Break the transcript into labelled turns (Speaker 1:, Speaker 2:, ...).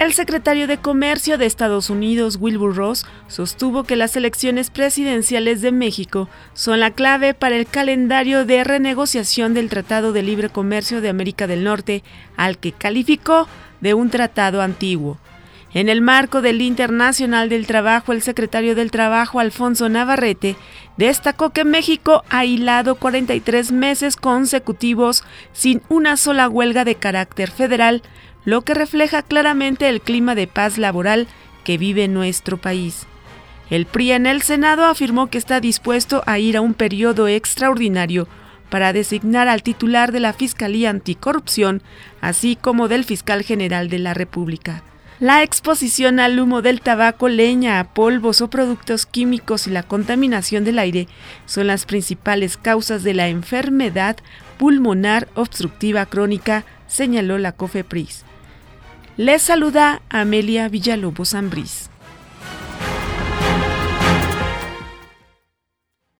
Speaker 1: El secretario de Comercio de Estados Unidos, Wilbur Ross, sostuvo que las elecciones presidenciales de México son la clave para el calendario de renegociación del Tratado de Libre Comercio de América del Norte, al que calificó de un tratado antiguo. En el marco del Internacional del Trabajo, el secretario del Trabajo, Alfonso Navarrete, destacó que México ha hilado 43 meses consecutivos sin una sola huelga de carácter federal, lo que refleja claramente el clima de paz laboral que vive nuestro país. El PRI en el Senado afirmó que está dispuesto a ir a un periodo extraordinario para designar al titular de la Fiscalía Anticorrupción, así como del fiscal general de la República. La exposición al humo del tabaco, leña, polvos o productos químicos y la contaminación del aire son las principales causas de la enfermedad pulmonar obstructiva crónica, señaló la COFEPRIS. Les saluda Amelia Villalobos Ambrís.